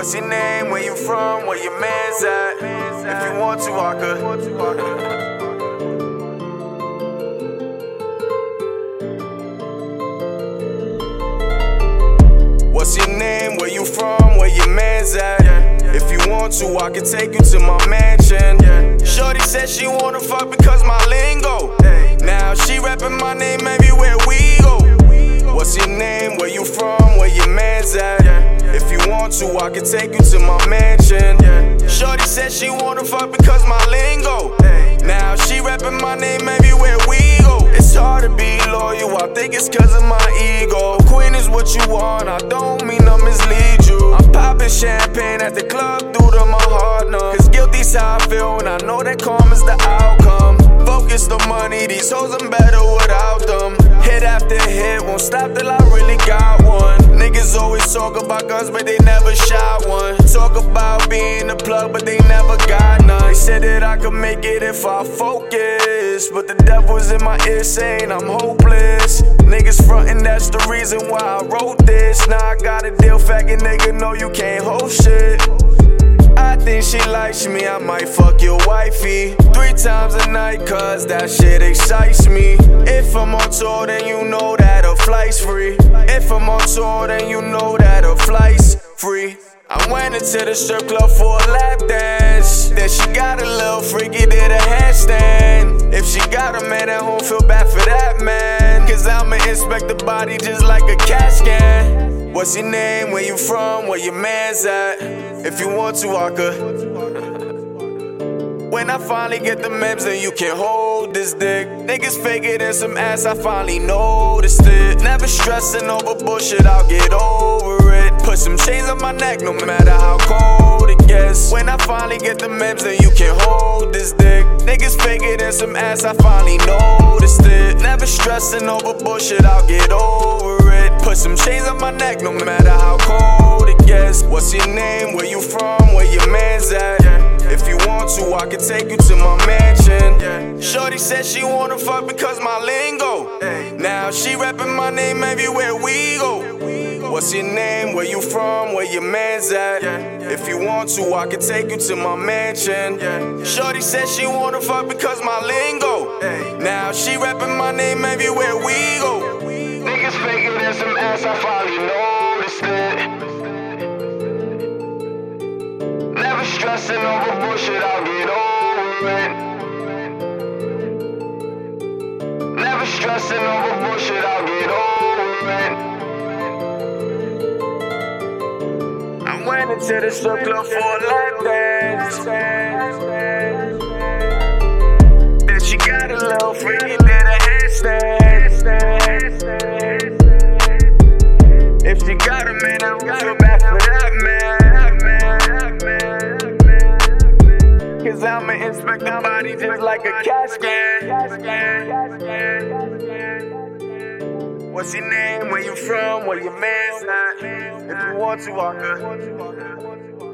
What's your name? Where you from? Where your man's at? If you want to, I could. What's your name? Where you from? Where your man's at? If you want to, I can take you to my mansion. Shorty said she wanna fuck because my lingo. Now she rapping my name everywhere want to, I can take you to my mansion. Shorty said she wanna fuck because my lingo. Now she rapping my name everywhere we go. It's hard to be loyal, I think it's cause of my ego. Queen is what you want, I don't mean to mislead you. I'm popping champagne at the club due to my heart numb. Cause guilty's how I feel, and I know that calm is the outcome. Focus the money, these hoes I'm better without them. Hit after hit, won't stop till I really got one. Niggas always talk about guns, but they never shot one. Talk about being the plug, but they never got none. They said that I could make it if I focus. But the devil's in my ear saying I'm hopeless. Niggas frontin', that's the reason why I wrote this. Now I got a deal, faggot nigga, no, you can't hold shit. I think she likes me, I might fuck your wifey Three times a night, cause that shit excites me If I'm on tour, then you know that a flight's free I'm on tour, then you know that a flight's free I went into the strip club for a lap dance Then she got a little freaky, did a handstand If she got a man at home, feel bad for that man Cause I'ma inspect the body just like a CAT scan What's your name? Where you from? Where your man's at? If you want to, I could. When I finally get the memes, then you can hold this dick. Niggas fake it in some ass, I finally noticed it. Never stressing over bullshit, I'll get over it. Put some chains on my neck, no matter how cold it gets. When I finally get the memes, then you can hold this dick. Niggas fake it in some ass, I finally noticed it. Never stressing over bullshit, I'll get over it. Put some chains on my neck, no matter how cold it gets. What's your name? Where said she wanna fuck because my lingo. Now she rapping my name everywhere we go. What's your name? Where you from? Where your man's at? If you want to, I can take you to my mansion. Shorty said she wanna fuck because my lingo. Now she rapping my name everywhere we go. Niggas faking in some ass, I finally noticed it. Never stressing over bullshit, I'll get over it. Stressing over bullshit, I'll get over it. I went into the strip club for a lap dance. Then she got a little freaky, did a handstand. If she got a man, I don't feel bad for that man. Cause I'ma inspect the body just like a CAT scan. What's your name? Where you from? Where your man's at? If you want to, I could.